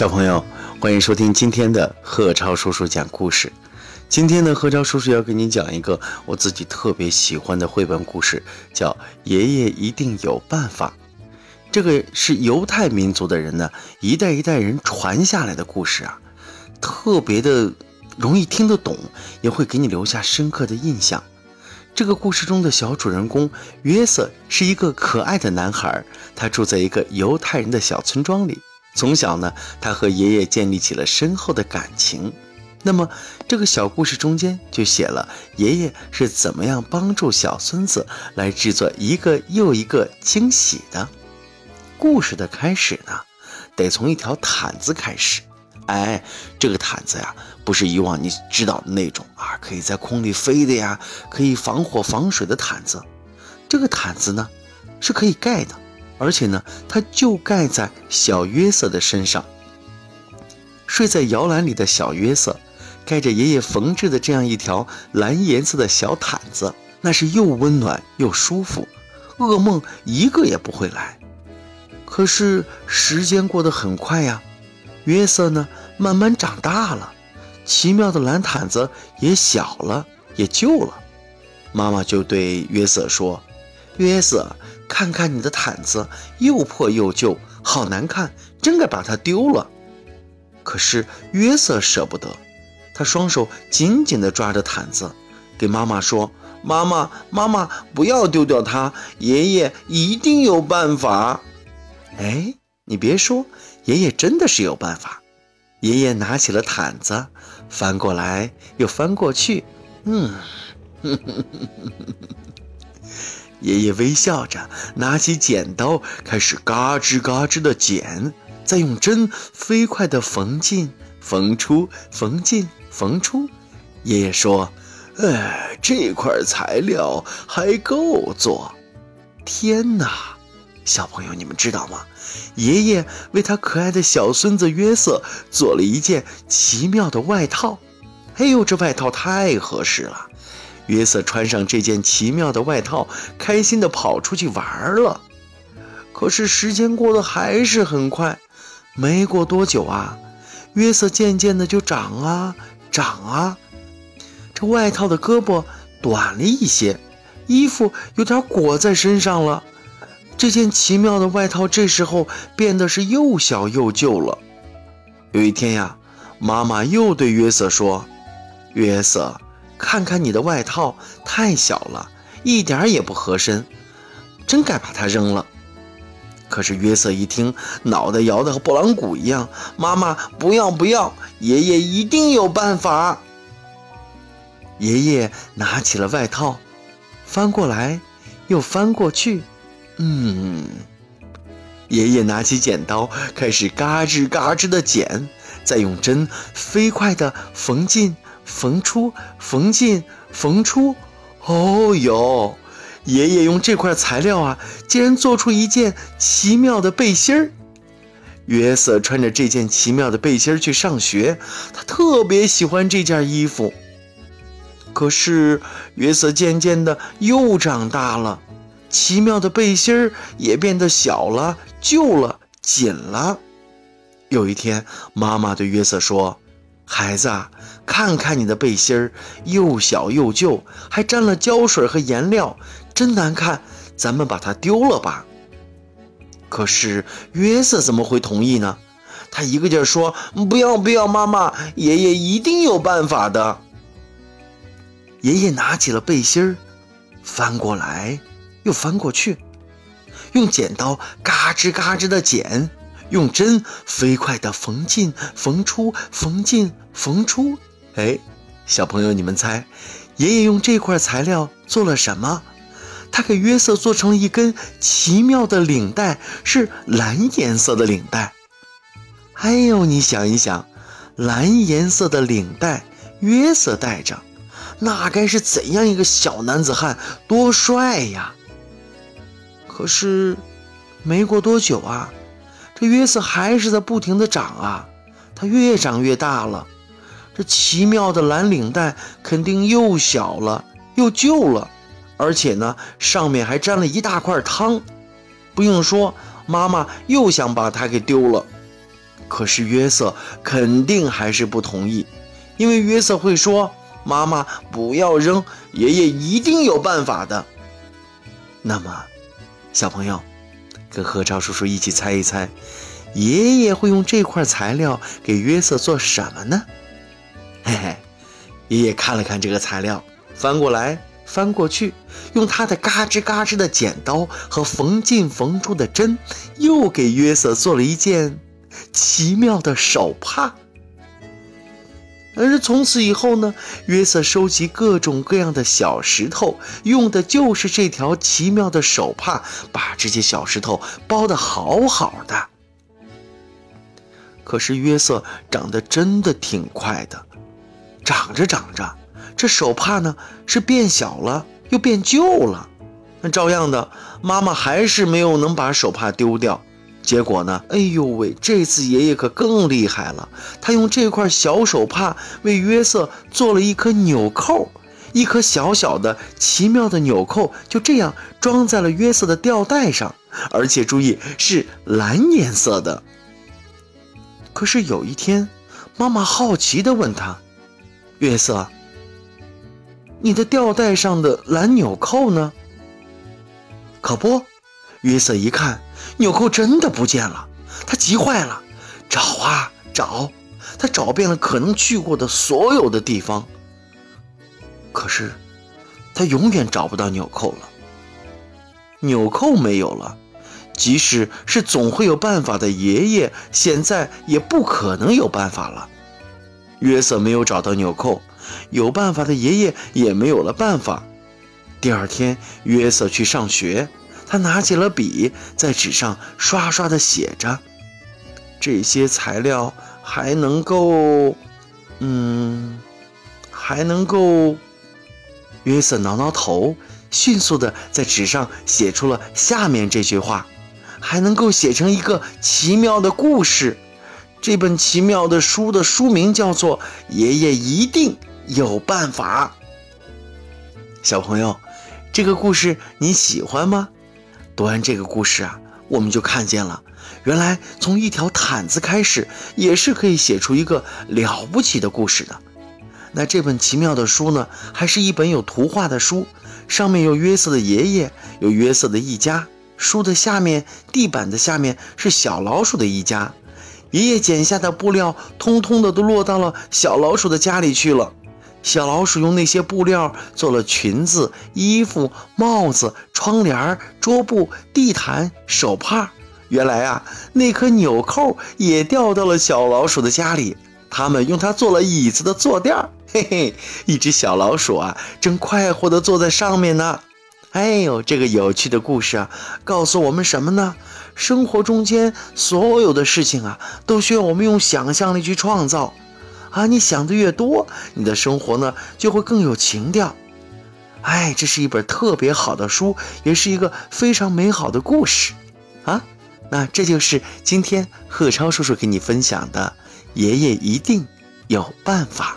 小朋友，欢迎收听今天的贺超叔叔讲故事。今天呢，贺超叔叔要给你讲一个我自己特别喜欢的绘本故事，叫《爷爷一定有办法》。这个是犹太民族的人呢，一代一代人传下来的故事啊，特别的容易听得懂，也会给你留下深刻的印象。这个故事中的小主人公约瑟是一个可爱的男孩，他住在一个犹太人的小村庄里。从小呢，他和爷爷建立起了深厚的感情。那么，这个小故事中间就写了爷爷是怎么样帮助小孙子来制作一个又一个惊喜的。故事的开始呢，得从一条毯子开始。哎，这个毯子呀，不是以往你知道的那种啊，可以在空里飞的呀，可以防火防水的毯子。这个毯子呢，是可以盖的。而且呢，它就盖在小约瑟的身上。睡在摇篮里的小约瑟，盖着爷爷缝制的这样一条蓝颜色的小毯子，那是又温暖又舒服，噩梦一个也不会来。可是时间过得很快呀，约瑟呢慢慢长大了，奇妙的蓝毯子也小了，也旧了。妈妈就对约瑟说：“约瑟。”看看你的毯子，又破又旧，好难看，真该把它丢了。可是约瑟舍不得，他双手紧紧地抓着毯子，对妈妈说：“妈妈，妈妈，不要丢掉它，爷爷一定有办法。”哎，你别说，爷爷真的是有办法。爷爷拿起了毯子，翻过来又翻过去，嗯。爷爷微笑着拿起剪刀，开始嘎吱嘎吱地剪，再用针飞快地缝进、缝出、缝进、缝出。爷爷说：“哎，这块材料还够做。”天哪，小朋友，你们知道吗？爷爷为他可爱的小孙子约瑟做了一件奇妙的外套。哎呦，这外套太合适了！约瑟穿上这件奇妙的外套，开心地跑出去玩了。可是时间过得还是很快，没过多久啊，约瑟渐渐的就长啊长啊，这外套的胳膊短了一些，衣服有点裹在身上了。这件奇妙的外套这时候变得是又小又旧了。有一天呀，妈妈又对约瑟说：“约瑟。”看看你的外套太小了，一点也不合身，真该把它扔了。可是约瑟一听，脑袋摇得和拨浪鼓一样。妈妈，不要不要，爷爷一定有办法。爷爷拿起了外套，翻过来又翻过去，嗯。爷爷拿起剪刀，开始嘎吱嘎吱的剪，再用针飞快地缝进。缝出，缝进，缝出，哦哟！爷爷用这块材料啊，竟然做出一件奇妙的背心儿。约瑟穿着这件奇妙的背心儿去上学，他特别喜欢这件衣服。可是约瑟渐渐的又长大了，奇妙的背心儿也变得小了、旧了、紧了。有一天，妈妈对约瑟说。孩子，看看你的背心儿，又小又旧，还沾了胶水和颜料，真难看。咱们把它丢了吧。可是约瑟怎么会同意呢？他一个劲儿说：“不要不要，妈妈，爷爷一定有办法的。”爷爷拿起了背心儿，翻过来又翻过去，用剪刀嘎吱嘎吱的剪。用针飞快地缝进、缝出、缝进、缝出。哎，小朋友，你们猜，爷爷用这块材料做了什么？他给约瑟做成了一根奇妙的领带，是蓝颜色的领带。哎呦，你想一想，蓝颜色的领带，约瑟戴着，那该是怎样一个小男子汉，多帅呀！可是，没过多久啊。这约瑟还是在不停的长啊，他越长越大了。这奇妙的蓝领带肯定又小了又旧了，而且呢，上面还沾了一大块汤。不用说，妈妈又想把它给丢了。可是约瑟肯定还是不同意，因为约瑟会说：“妈妈不要扔，爷爷一定有办法的。”那么，小朋友，跟何超叔叔一起猜一猜，爷爷会用这块材料给约瑟做什么呢？嘿嘿，爷爷看了看这个材料，翻过来翻过去，用他的嘎吱嘎吱的剪刀和缝进缝出的针，又给约瑟做了一件奇妙的手帕。而从此以后呢，约瑟收集各种各样的小石头，用的就是这条奇妙的手帕，把这些小石头包得好好的。可是约瑟长得真的挺快的，长着长着，这手帕呢是变小了又变旧了。那照样的，妈妈还是没有能把手帕丢掉。结果呢？哎呦喂！这次爷爷可更厉害了，他用这块小手帕为约瑟做了一颗纽扣，一颗小小的、奇妙的纽扣，就这样装在了约瑟的吊带上，而且注意是蓝颜色的。可是有一天，妈妈好奇地问他：“约瑟，你的吊带上的蓝纽扣呢？”可不，约瑟一看。纽扣真的不见了，他急坏了，找啊找，他找遍了可能去过的所有的地方，可是他永远找不到纽扣了。纽扣没有了，即使是总会有办法的爷爷，现在也不可能有办法了。约瑟没有找到纽扣，有办法的爷爷也没有了办法。第二天，约瑟去上学。他拿起了笔，在纸上刷刷地写着：“这些材料还能够，嗯，还能够。”约瑟挠挠头，迅速地在纸上写出了下面这句话：“还能够写成一个奇妙的故事。”这本奇妙的书的书名叫做《爷爷一定有办法》。小朋友，这个故事你喜欢吗？读完这个故事啊，我们就看见了，原来从一条毯子开始，也是可以写出一个了不起的故事的。那这本奇妙的书呢，还是一本有图画的书，上面有约瑟的爷爷，有约瑟的一家。书的下面，地板的下面是小老鼠的一家。爷爷剪下的布料，通通的都落到了小老鼠的家里去了。小老鼠用那些布料做了裙子、衣服、帽子、窗帘、桌布、地毯、手帕。原来啊，那颗纽扣也掉到了小老鼠的家里。他们用它做了椅子的坐垫。嘿嘿，一只小老鼠啊，正快活地坐在上面呢。哎呦，这个有趣的故事啊，告诉我们什么呢？生活中间所有的事情啊，都需要我们用想象力去创造。啊，你想的越多，你的生活呢就会更有情调。哎，这是一本特别好的书，也是一个非常美好的故事啊。那这就是今天贺超叔叔给你分享的，爷爷一定有办法。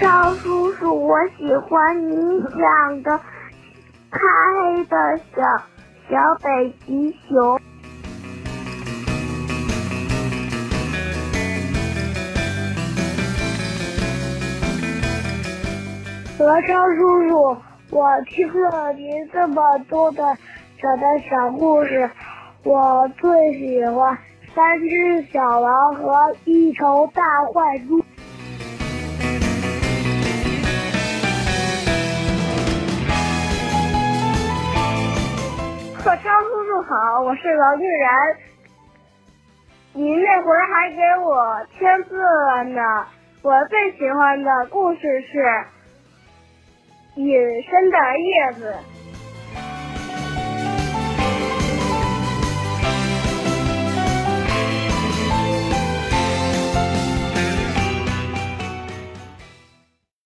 赵叔叔我喜欢你讲的开的小小北极熊。何超叔叔，我听了您这么多的讲的小故事，我最喜欢三只小狼和一头大坏猪。超叔叔好，我是王俊然。您那会儿还给我签字了呢。我最喜欢的故事是《隐身的叶子》。